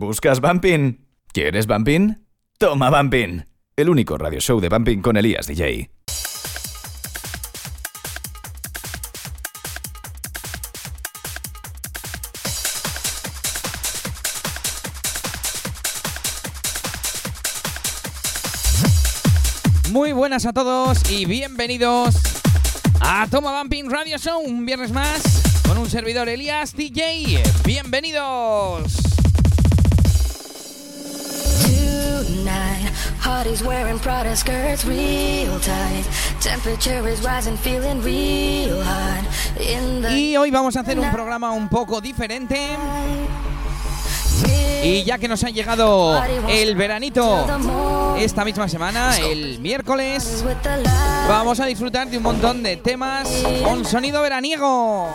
¿Buscas Bumping? ¿Quieres Bumping? Toma Bumping, el único radio show de Bumping con Elías DJ. Muy buenas a todos y bienvenidos a Toma Bumping Radio Show, un viernes más con un servidor Elías DJ. Bienvenidos. Tonight, parties wearing Prada skirts real tight. Temperature is rising, feeling real hot. In the Y hoy vamos a hacer un programa un poco diferente. Y ya que nos ha llegado el veranito esta misma semana, el miércoles, vamos a disfrutar de un montón de temas con sonido veraniego.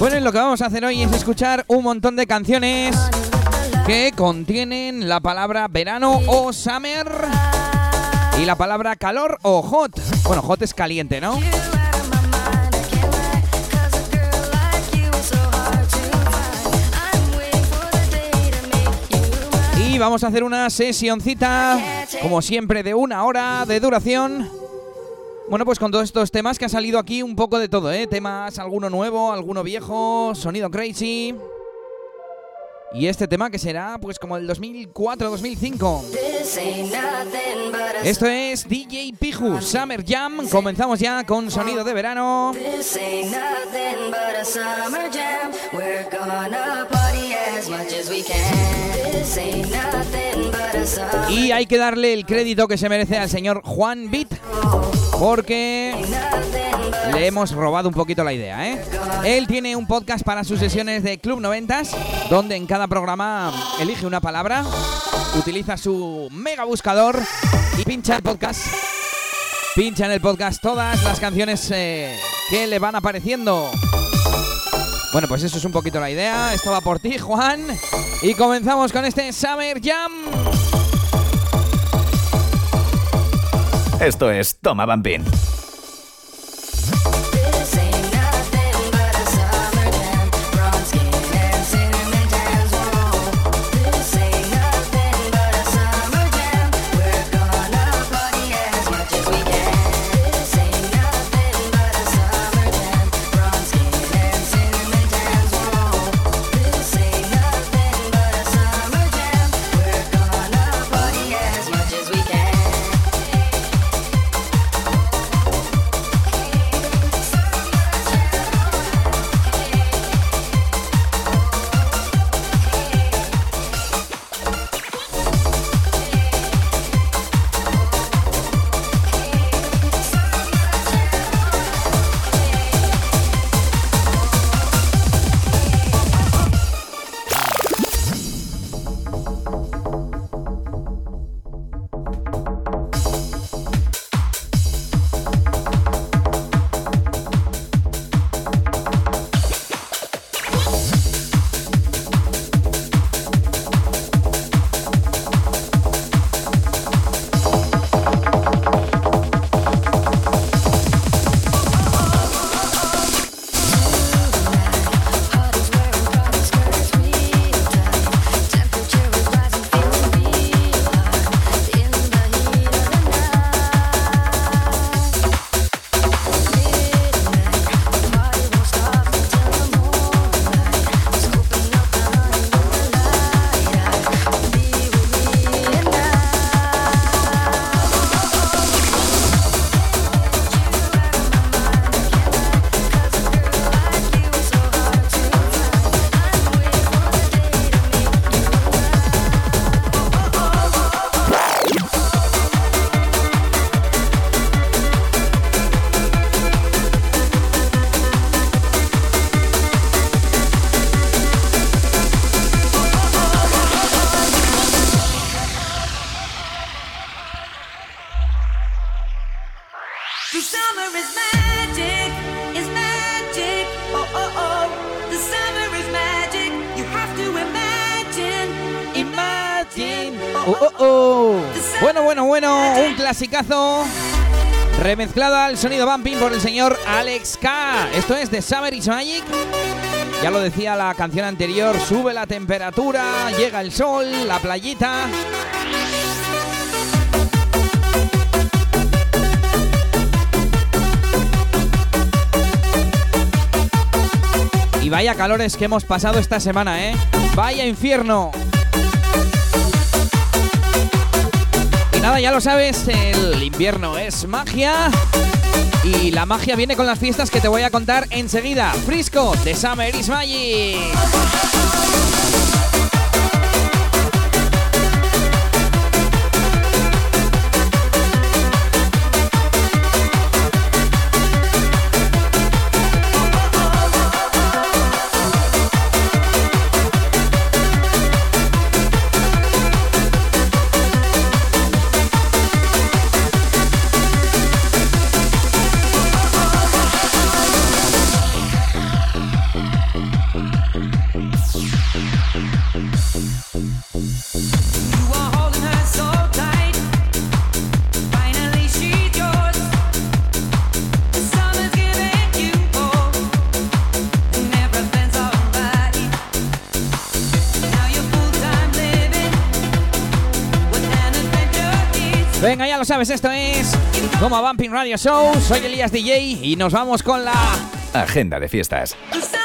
Bueno, lo que vamos a hacer hoy es escuchar un montón de canciones que contienen la palabra verano o summer y la palabra calor o hot. Bueno, hot es caliente, ¿no? Y vamos a hacer una sesioncita, como siempre, de una hora de duración. Bueno, pues con todos estos temas que ha salido aquí un poco de todo, ¿eh? Temas, alguno nuevo, alguno viejo, sonido crazy. Y este tema que será pues como el 2004-2005. This ain't nothing but a Esto es DJ Piju, Summer Jam. Comenzamos ya con sonido de verano. Y hay que darle el crédito que se merece al señor Juan Beat, porque le hemos robado un poquito la idea, ¿eh? Él tiene un podcast para sus sesiones de Club 90, donde en cada programa elige una palabra, utiliza su mega buscador y pincha el podcast. Pincha en el podcast todas las canciones eh, que le van apareciendo. Bueno, pues eso es un poquito la idea. Esto va por ti, Juan. Y comenzamos con este Summer Jam. Esto es Toma Bumping. Clasicazo remezclado al sonido bumping por el señor Alex K. Esto es de Summer is Magic. Ya lo decía la canción anterior, sube la temperatura, llega el sol, la playita. Y vaya calores que hemos pasado esta semana, ¿eh? Vaya infierno. Nada, ya lo sabes, el invierno es magia. Y la magia viene con las fiestas que te voy a contar enseguida. Frisco de Summer is Magic. Sabes, esto es como Bumping Radio Show. Soy Elías DJ y nos vamos con la Agenda de fiestas. Oh oh oh.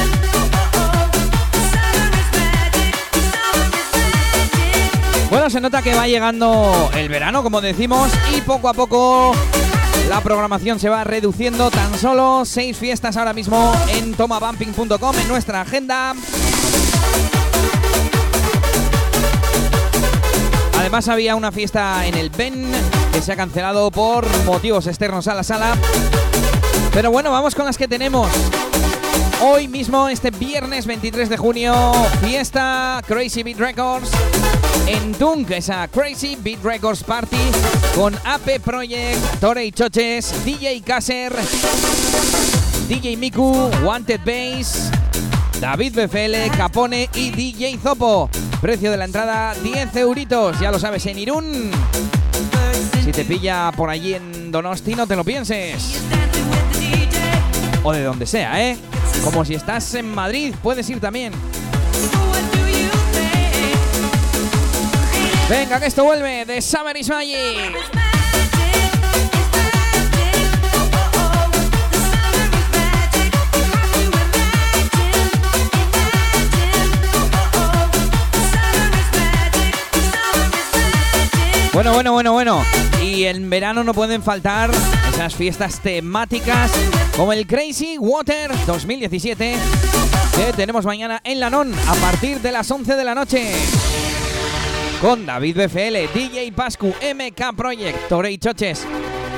Oh oh oh. Bueno, se nota que va llegando el verano, como decimos, y poco a poco la programación se va reduciendo. Tan solo seis fiestas ahora mismo en tomabumping.com en nuestra agenda. Además había una fiesta en el Ben que se ha cancelado por motivos externos a la sala. Pero bueno, vamos con las que tenemos. Hoy mismo, este viernes 23 de junio, fiesta Crazy Beat Records en Dunk, esa Crazy Beat Records Party con AP Project, Torey Choches, DJ Kasser, DJ Miku, Wanted Bass, David BFL, Capone y DJ Zopo. Precio de la entrada 10 euritos, ya lo sabes, en Irún. Si te pilla por allí en Donosti, no te lo pienses. O de donde sea, ¿eh? Como si estás en Madrid, puedes ir también. Venga, que esto vuelve de summer is magic. Bueno, bueno, bueno, bueno. Y en verano no pueden faltar esas fiestas temáticas como el Crazy Water 2017 que tenemos mañana en Lanón a partir de las 11 de la noche. Con David BFL, DJ Pascu, MK Project, Torey Choches,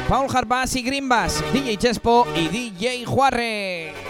Paul Harbas y Grimbas, DJ Chespo y DJ Juarre.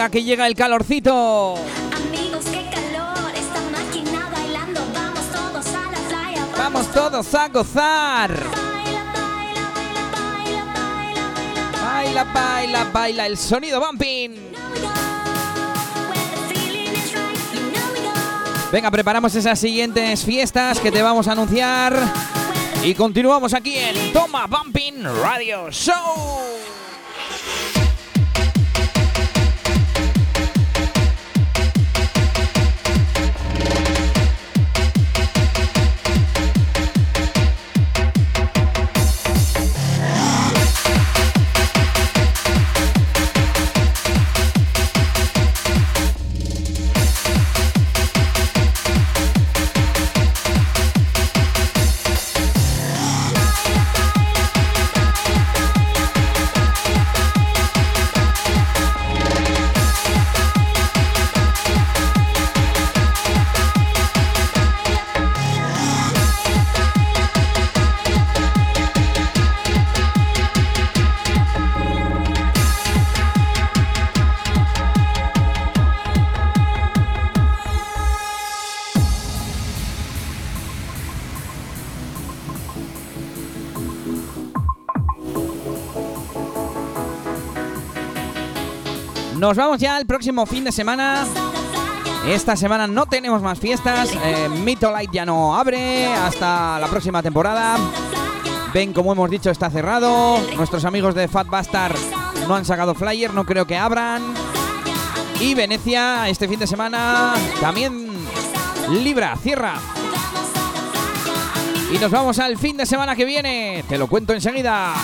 Venga, que llega el calorcito. Amigos, qué calor, esta máquina bailando, vamos todos a la playa. Vamos todos a gozar. Baila, baila, baila, el sonido bumping. Venga, preparamos esas siguientes fiestas que te vamos a anunciar. Y continuamos aquí en Toma Bumping Radio Show. Nos vamos ya al próximo fin de semana. Esta semana no tenemos más fiestas. Eh, Light ya no abre hasta la próxima temporada. Ven, como hemos dicho, está cerrado. Nuestros amigos de Fat Bastard no han sacado flyer, no creo que abran. Y Venecia, este fin de semana, también Libra, cierra. Y nos vamos al fin de semana que viene. Te lo cuento enseguida.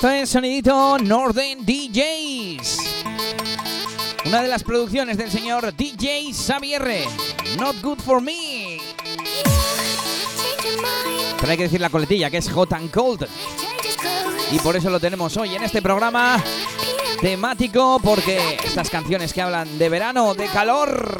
Esto es Sonidito Northern DJs. Una de las producciones del señor DJ Xavier. Not good for me. Pero hay que decir la coletilla, que es hot and cold. Y por eso lo tenemos hoy en este programa temático, porque estas canciones que hablan de verano, de calor.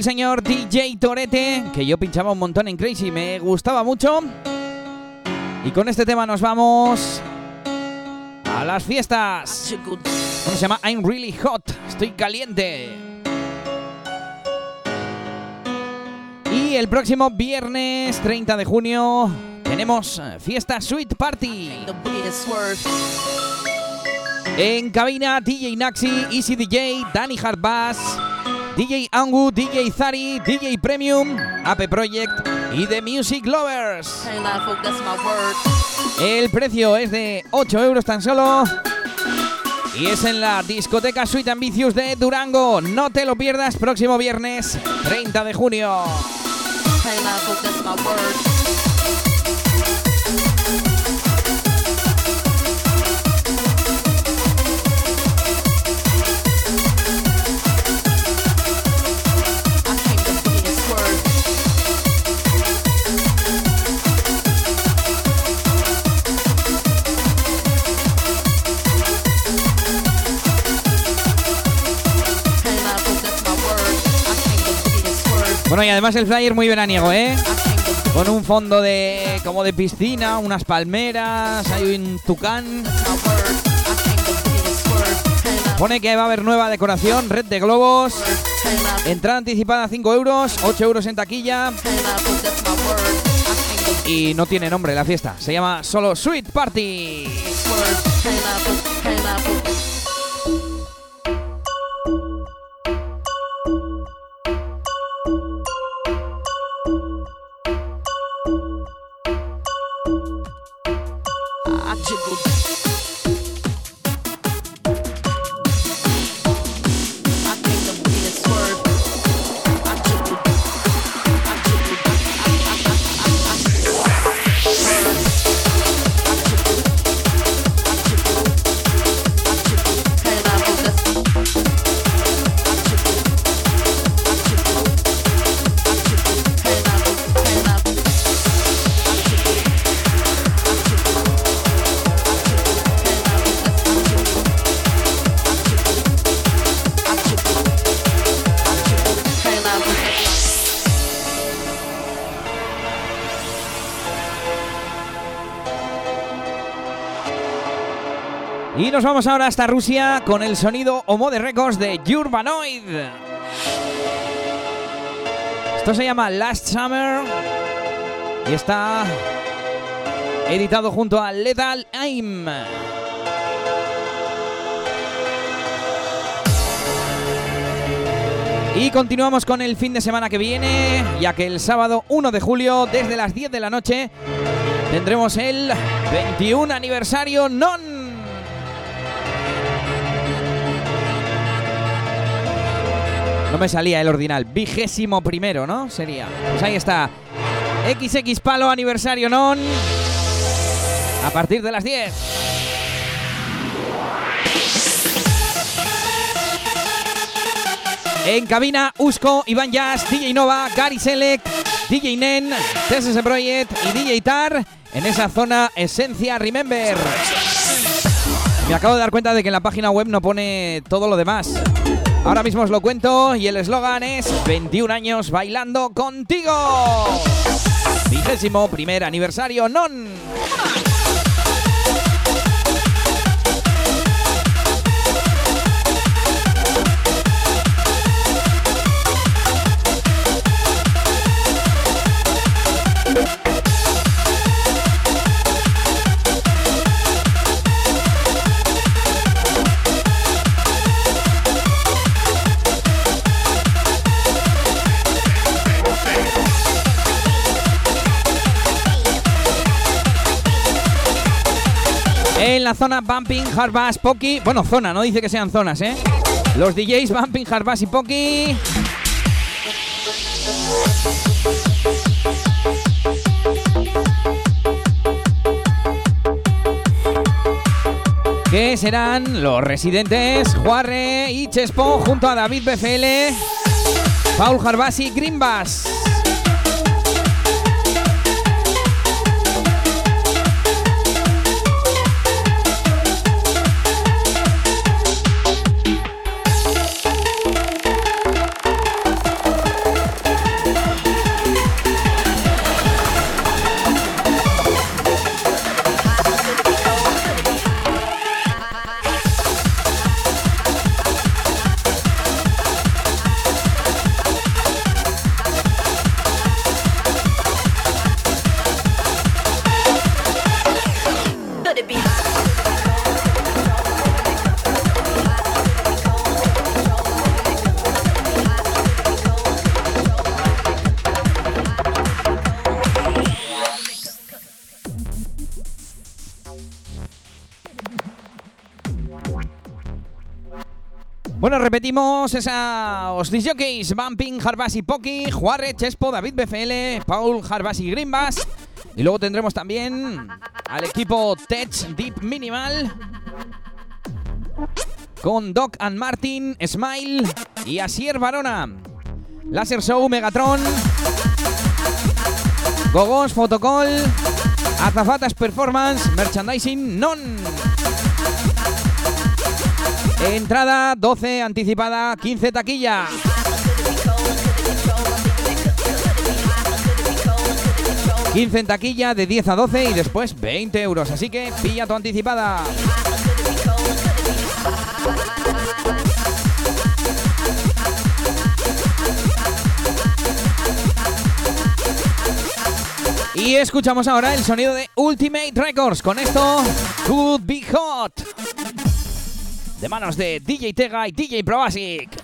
Del señor DJ Torete, que yo pinchaba un montón en Crazy, me gustaba mucho. Y con este tema nos vamos a las fiestas. ¿Cómo se llama? I'm really hot, estoy caliente. Y el próximo viernes 30 de junio tenemos eh, fiesta Sweet Party. En cabina DJ Naxi, Easy DJ, Danny Hardbass, DJ Angu, DJ Zari, DJ Premium, Ape Project y The Music Lovers. El precio es de 8 euros tan solo. Y es en la discoteca Sweet Ambitious de Durango. No te lo pierdas próximo viernes 30 de junio. Además el flyer muy veraniego, ¿eh? Con un fondo de como de piscina, unas palmeras, hay un tucán. Pone que va a haber nueva decoración, red de globos, entrada anticipada 5 euros, 8 euros en taquilla y no tiene nombre la fiesta. Se llama solo Sweet Party. Vamos ahora hasta Rusia con el sonido Homo de Records de Urbanoid. Esto se llama Last Summer y está editado junto a Lethal Aim. Y continuamos con el fin de semana que viene, ya que el sábado 1 de julio, desde las 10 de la noche, tendremos el 21 aniversario non. No me salía el ordinal. Vigésimo primero, ¿no? Sería. Pues ahí está. XX Palo aniversario non. A partir de las 10. En cabina, Usco, Iván Jazz, DJ Nova, Gary Select, DJ Nen, TSS Project y DJ Tar en esa zona Esencia Remember. Me acabo de dar cuenta de que en la página web no pone todo lo demás. Ahora mismo os lo cuento y el eslogan es 21 años bailando contigo. Vigésimo primer aniversario non. Zona Bumping, Hard Bass. Bueno, zona, no dice que sean zonas, ¿eh? Los DJs Bumping, Hard Bass y Poki. Que serán los residentes Juarre y Chespo junto a David BFL, Paul Harbas y Green Bass. Repetimos esos disjockeys, Bumping, Harbasi Poki, Juarre, Chespo, David BFL, Paul, Harbasi Grimbas. Y luego tendremos también al equipo Tech Deep Minimal con Doc and Martin, Smile y Asier Varona. Laser Show, Megatron, Gogos, Fotocall, Azafatas Performance, Merchandising Non. Entrada 12, anticipada 15 taquilla. ...15 en taquilla de 10 a 12 y después 20 euros. Así que pilla tu anticipada. Y escuchamos ahora el sonido de Ultimate Records. Con esto, Could Be Hot. De manos de DJ Tega y DJ Probasic.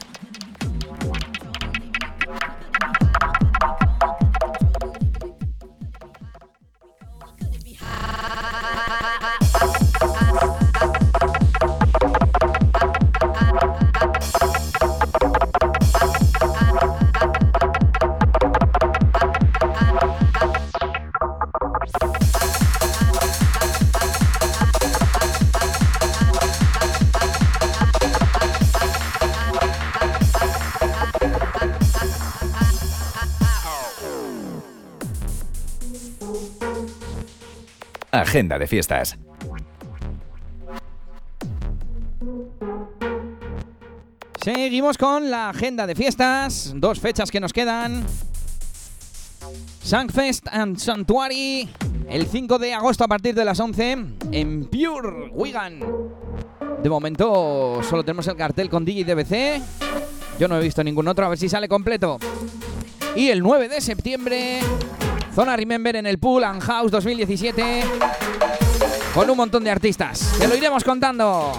Agenda de fiestas. Seguimos con la agenda de fiestas. Dos fechas que nos quedan. Sancfest and Sanctuary. El 5 de agosto a partir de las 11 en Pure Wigan. De momento solo tenemos el cartel con DJ DBC. Yo no he visto ningún otro, a ver si sale completo. Y el 9 de septiembre, Zona Remember en el Pool and House 2017. Con un montón de artistas. Te lo iremos contando.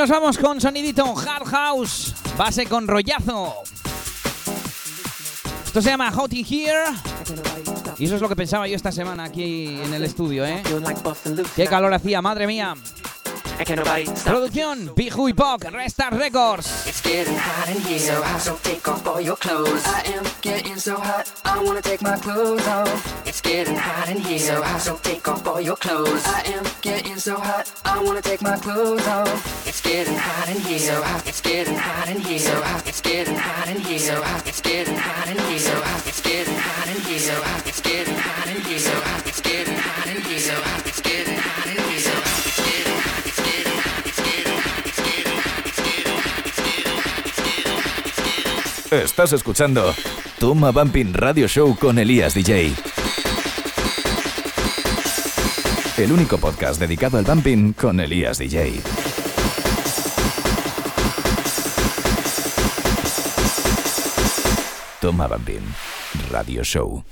Nos vamos con sonidito Hard House, base con rollazo. Esto se llama Hot in Here. Y eso es lo que pensaba yo esta semana aquí en el estudio, ¿eh? Qué calor hacía, madre mía. And can't nobody stop. Producción, Big Hui Pop, Restart Records. It's getting hot in here. So hot, so take off all your clothes. I am getting so hot, I wanna take my clothes off. It's getting hot in here. So hot, so take off all your clothes. I am getting so hot, I wanna take my clothes off. It's getting hot in here. So hot, it's getting hot in here. So hot, it's getting hot in here. So hot, it's getting hot in here. So hot, it's getting hot in here. So hot, it's getting hot in here. So hot, it's getting hot in here. So hot, it's getting hot in here. So hot, Estás escuchando Toma Bumping Radio Show con Elías DJ. el único podcast dedicado al bumping con Elías DJ. Toma Bumping Radio Show.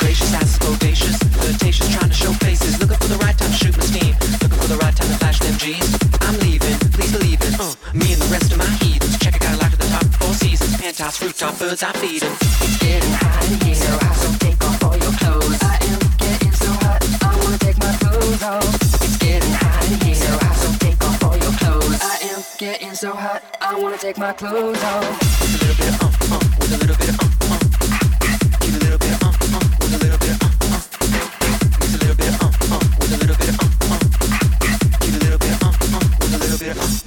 Gracious, ass bodacious, flirtatious, trying to show faces, looking for the right time to shoot my steam, looking for the right time to flash them G's. I'm leaving, please believe it. Uh, me and the rest of my heathens, seasons, rooftop, birds I'm feeding. It's getting hot in here, so hot, so take off all your clothes. I am getting so hot, I wanna take my clothes off. It's getting hot in here, so hot, so take off all your clothes. I am getting so hot, I wanna take my clothes off. With a little bit of uh, uh, with a little bit of uh, uh. Give a little bit of uh, uh, with a little bit of uh, uh. Mix a little bit of uh, uh, with a little bit of uh, uh. Uh, uh, of uh,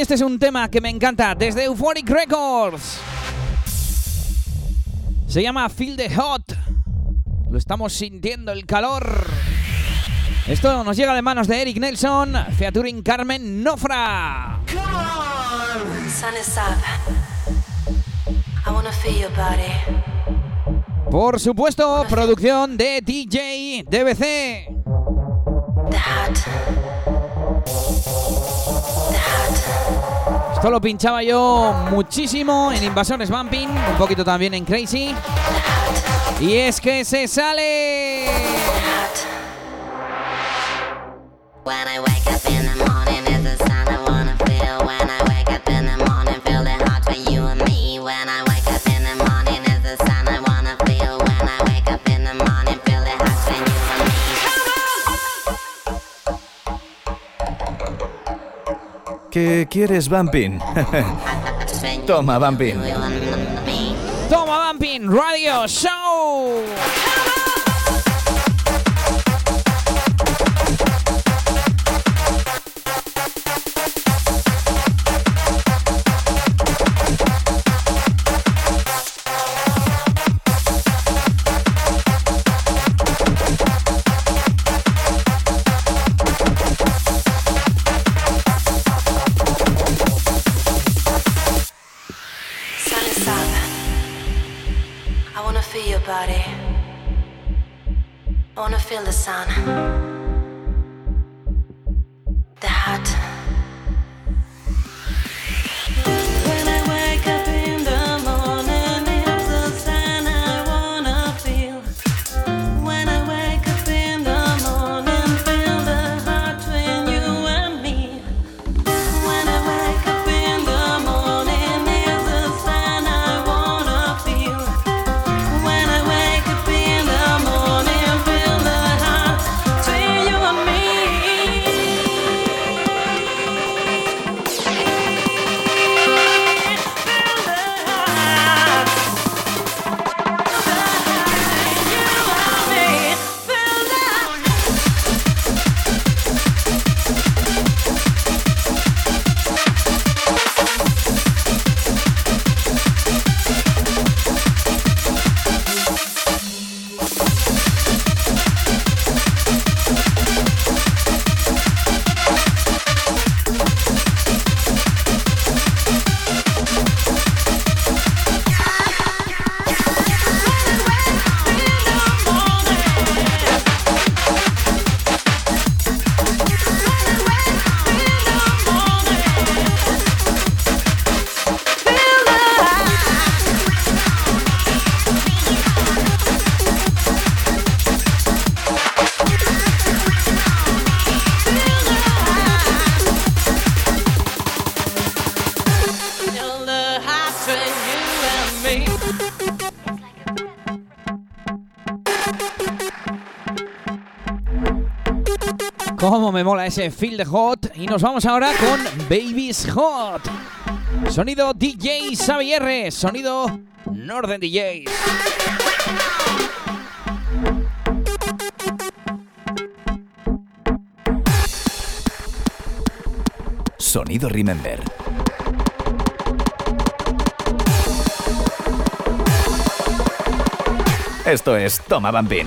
y este es un tema que me encanta desde Euphoric Records. Se llama Feel the Hot. Lo estamos sintiendo el calor. Esto nos llega de manos de Eric Nelson, featuring Carmen Nofra. Sun is up. I wanna feel your body. Por supuesto, producción de DJ DBC. Esto lo pinchaba yo muchísimo en Invasores Bumping, un poquito también en Crazy. Y es que se sale. When I ¿Qué quieres, Bumping? Toma, Bumping. Toma Bumping Radio Show. Me mola ese Feel the Hot. Y nos vamos ahora con Baby's Hot. Sonido DJ Xavier, sonido Northern DJs. Sonido Remember. Esto es Toma Bumping.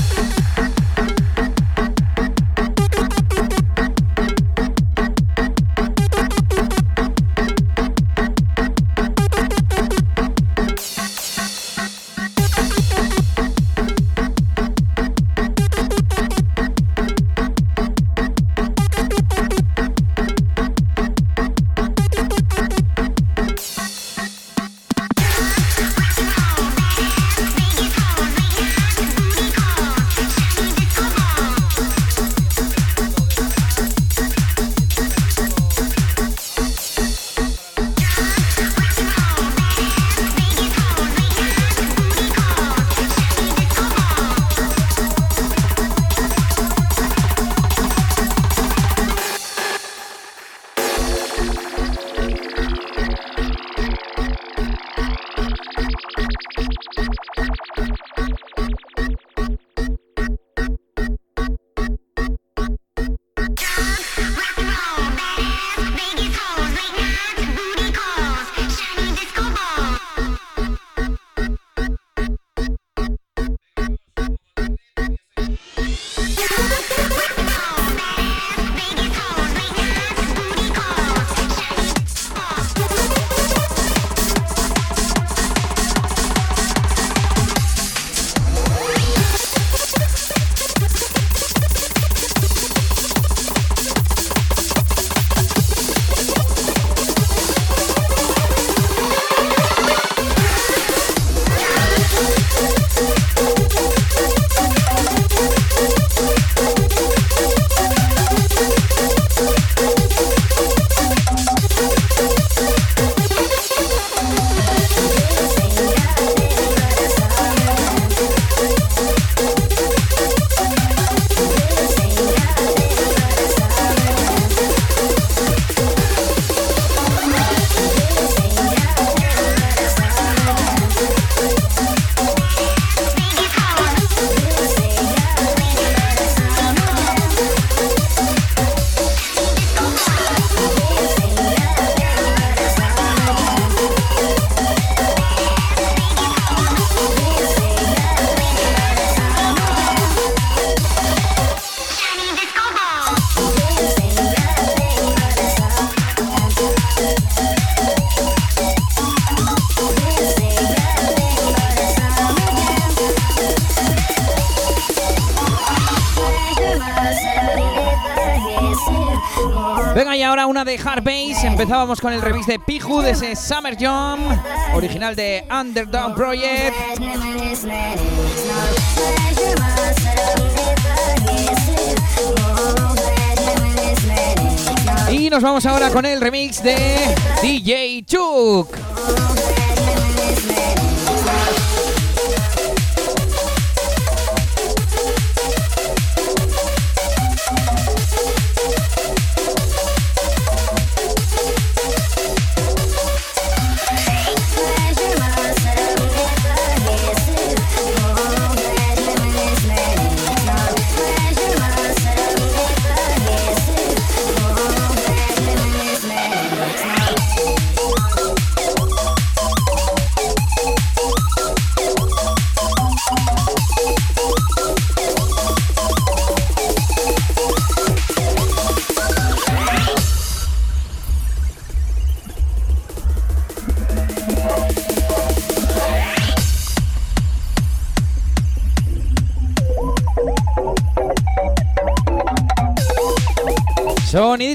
Empezábamos con el remix de Piju de ese Summer Jump, original de Underdog Project. Y nos vamos ahora con el remix de DJ Chuk.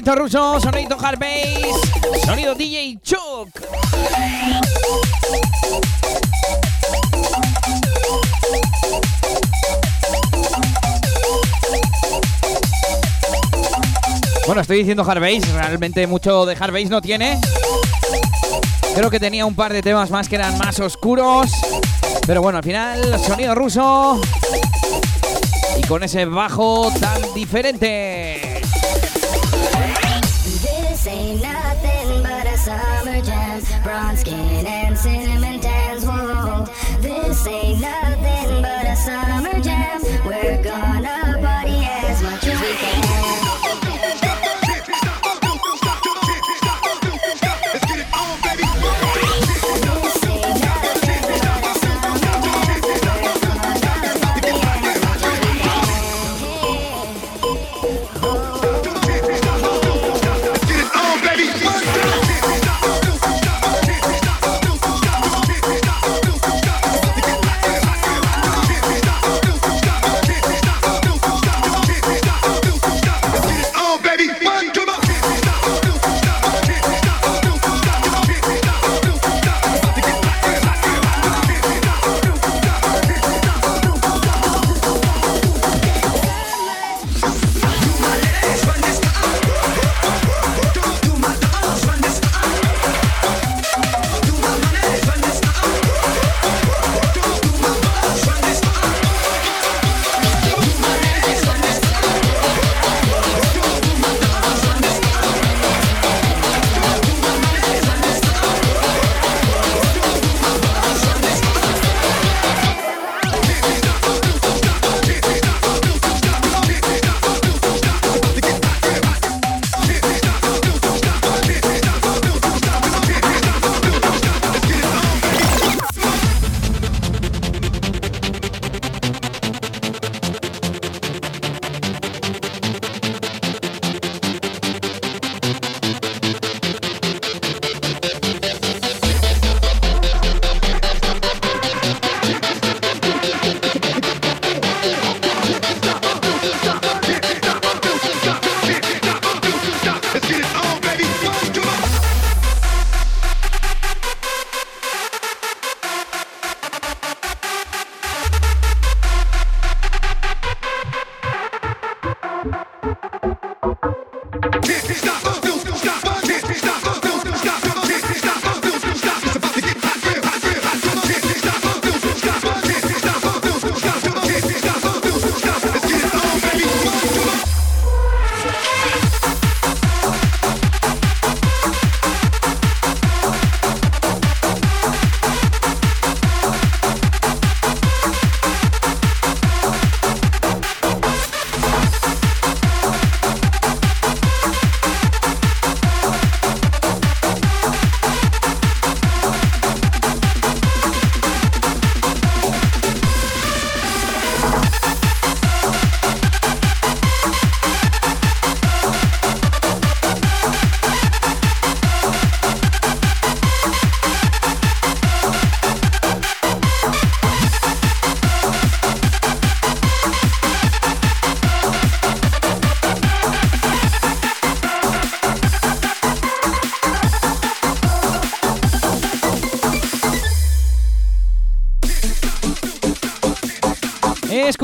Sonidito ruso, sonidito hard bass, sonido DJ Chuk. Bueno, estoy diciendo hard realmente mucho de hard bass no tiene. Creo que tenía un par de temas más que eran más oscuros. Pero bueno, al final, sonido ruso. Y con ese bajo tan diferente.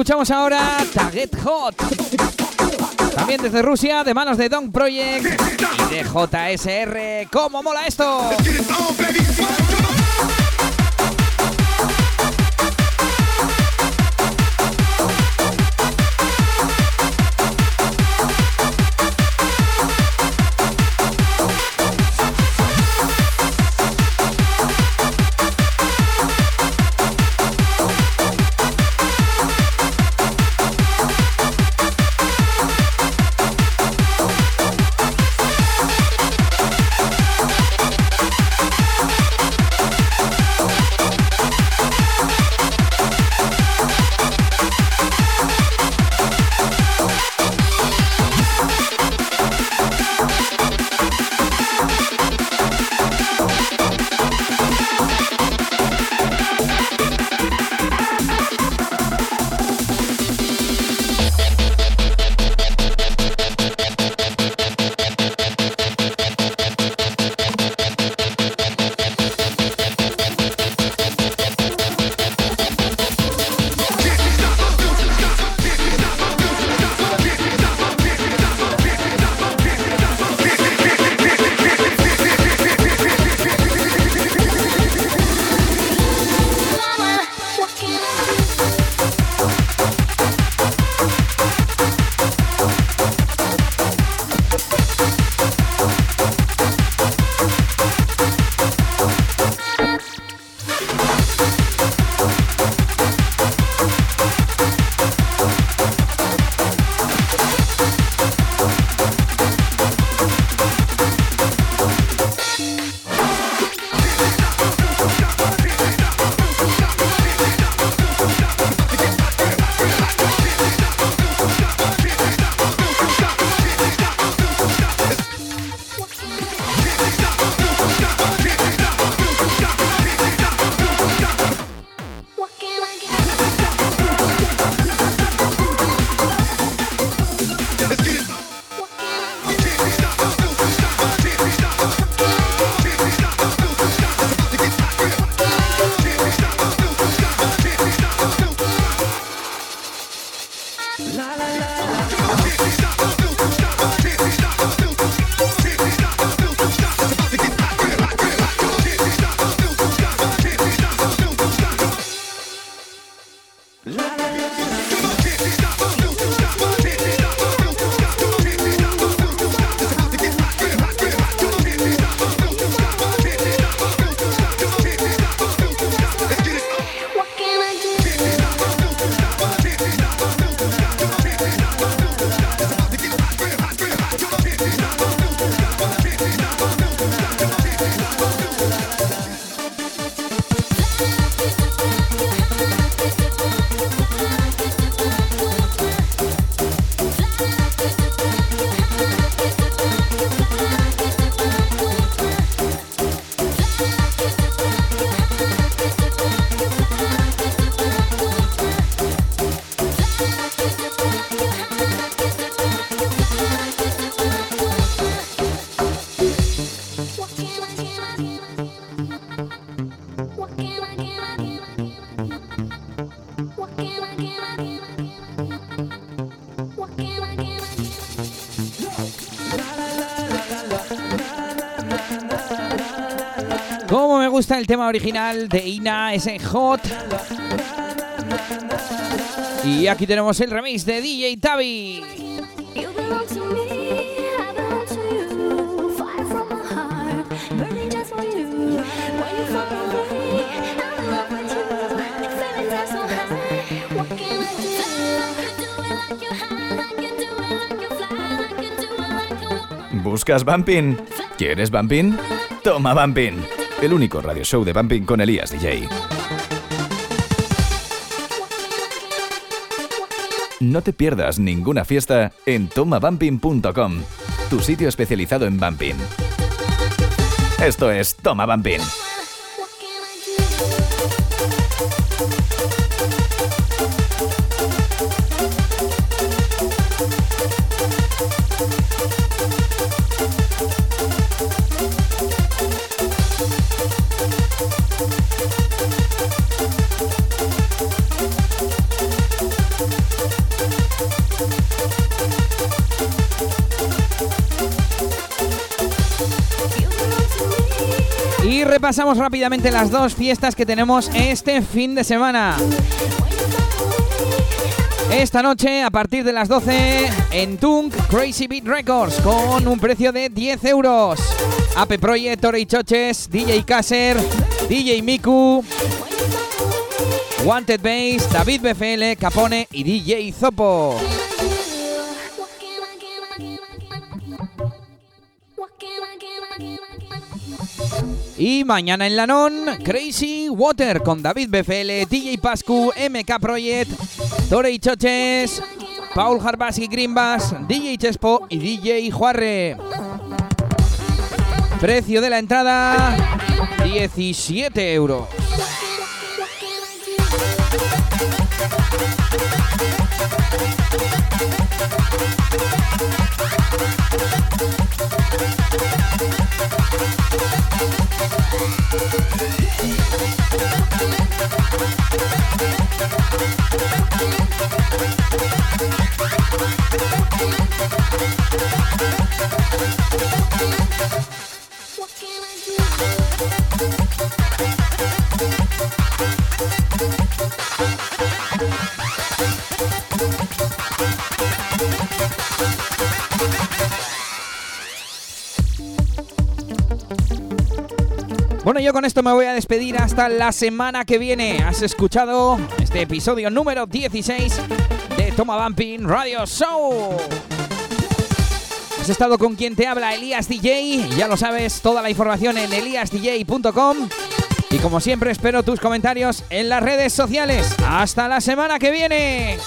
Escuchamos ahora Target Hot. También desde Rusia, de manos de Don Project y de JSR. ¿Cómo mola esto? El tema original de Ina, ese hot. Y aquí tenemos el remix de DJ Tavi. ¿Buscas Bumping? ¿Quieres Bumping? Toma Bumping. El único radio show de Bumping con Elías DJ. No te pierdas ninguna fiesta en tomabumping.com, tu sitio especializado en bumping. Esto es Toma Bumping. Repasamos rápidamente las dos fiestas que tenemos este fin de semana. Esta noche, a partir de las 12, en Tunk Crazy Beat Records, con un precio de 10 euros. Ape Project, Torey Choches, DJ Kasser, DJ Miku, Wanted Bass, David BFL, Capone y DJ Zopo. Y mañana en Lanón, Crazy Water con David BFL, DJ Pascu, MK Project, Torey Choches, Paul Harbaski Greenbass, DJ Chespo y DJ Juarre. Precio de la entrada, 17 euros. Bueno, yo con esto me voy a despedir hasta la semana que viene. Has escuchado este episodio número 16 de Toma Bumping Radio Show. Has estado con quien te habla Elías DJ. Ya lo sabes, toda la información en eliasdj.com. Y como siempre, espero tus comentarios en las redes sociales. Hasta la semana que viene.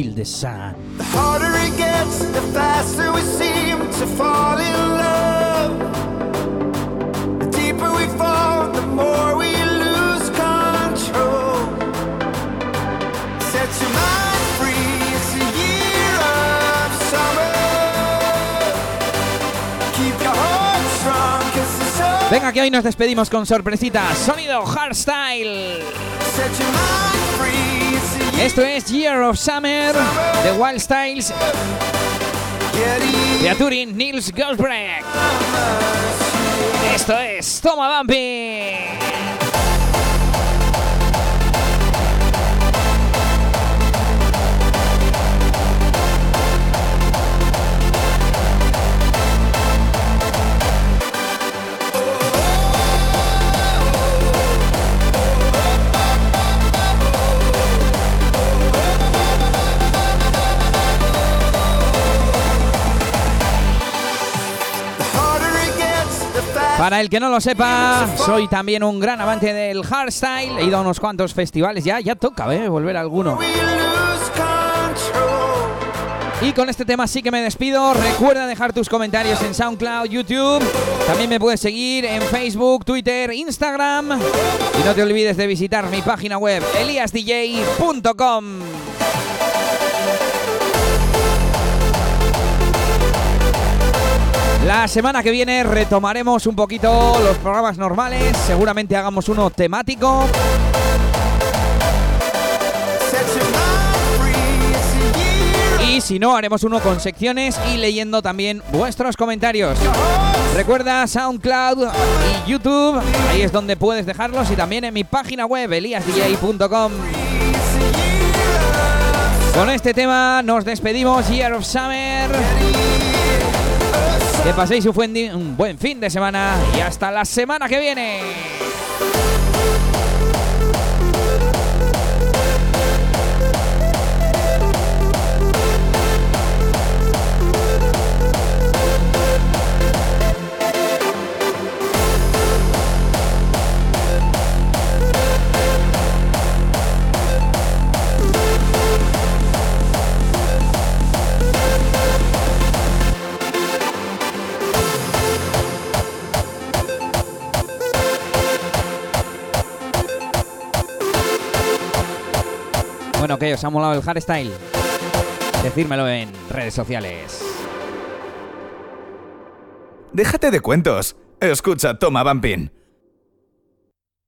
It's so Venga, que hoy nos despedimos con sorpresitas. Sonido hardstyle. Esto es Year of Summer de Wild Styles easy. featuring Nils Goldbreak. Esto es Toma Bumpy. Para el que no lo sepa, soy también un gran amante del hardstyle. He ido a unos cuantos festivales ya, ya toca, ¿eh? Volver a alguno. Y con este tema sí que me despido. Recuerda dejar tus comentarios en SoundCloud, YouTube. También me puedes seguir en Facebook, Twitter, Instagram. Y no te olvides de visitar mi página web, eliasdj.com. La semana que viene retomaremos un poquito los programas normales. Seguramente hagamos uno temático. Free, si no, haremos uno con secciones y leyendo también vuestros comentarios. Recuerda SoundCloud y YouTube, ahí es donde puedes dejarlos y también en mi página web eliasdj.com. Con este tema nos despedimos, Year of Summer. Que paséis un buen, fin de semana y hasta la semana que viene. Bueno, ¿qué? ¿Os ha molado el hardstyle? Decírmelo en redes sociales. Déjate de cuentos. Escucha Toma Bumping.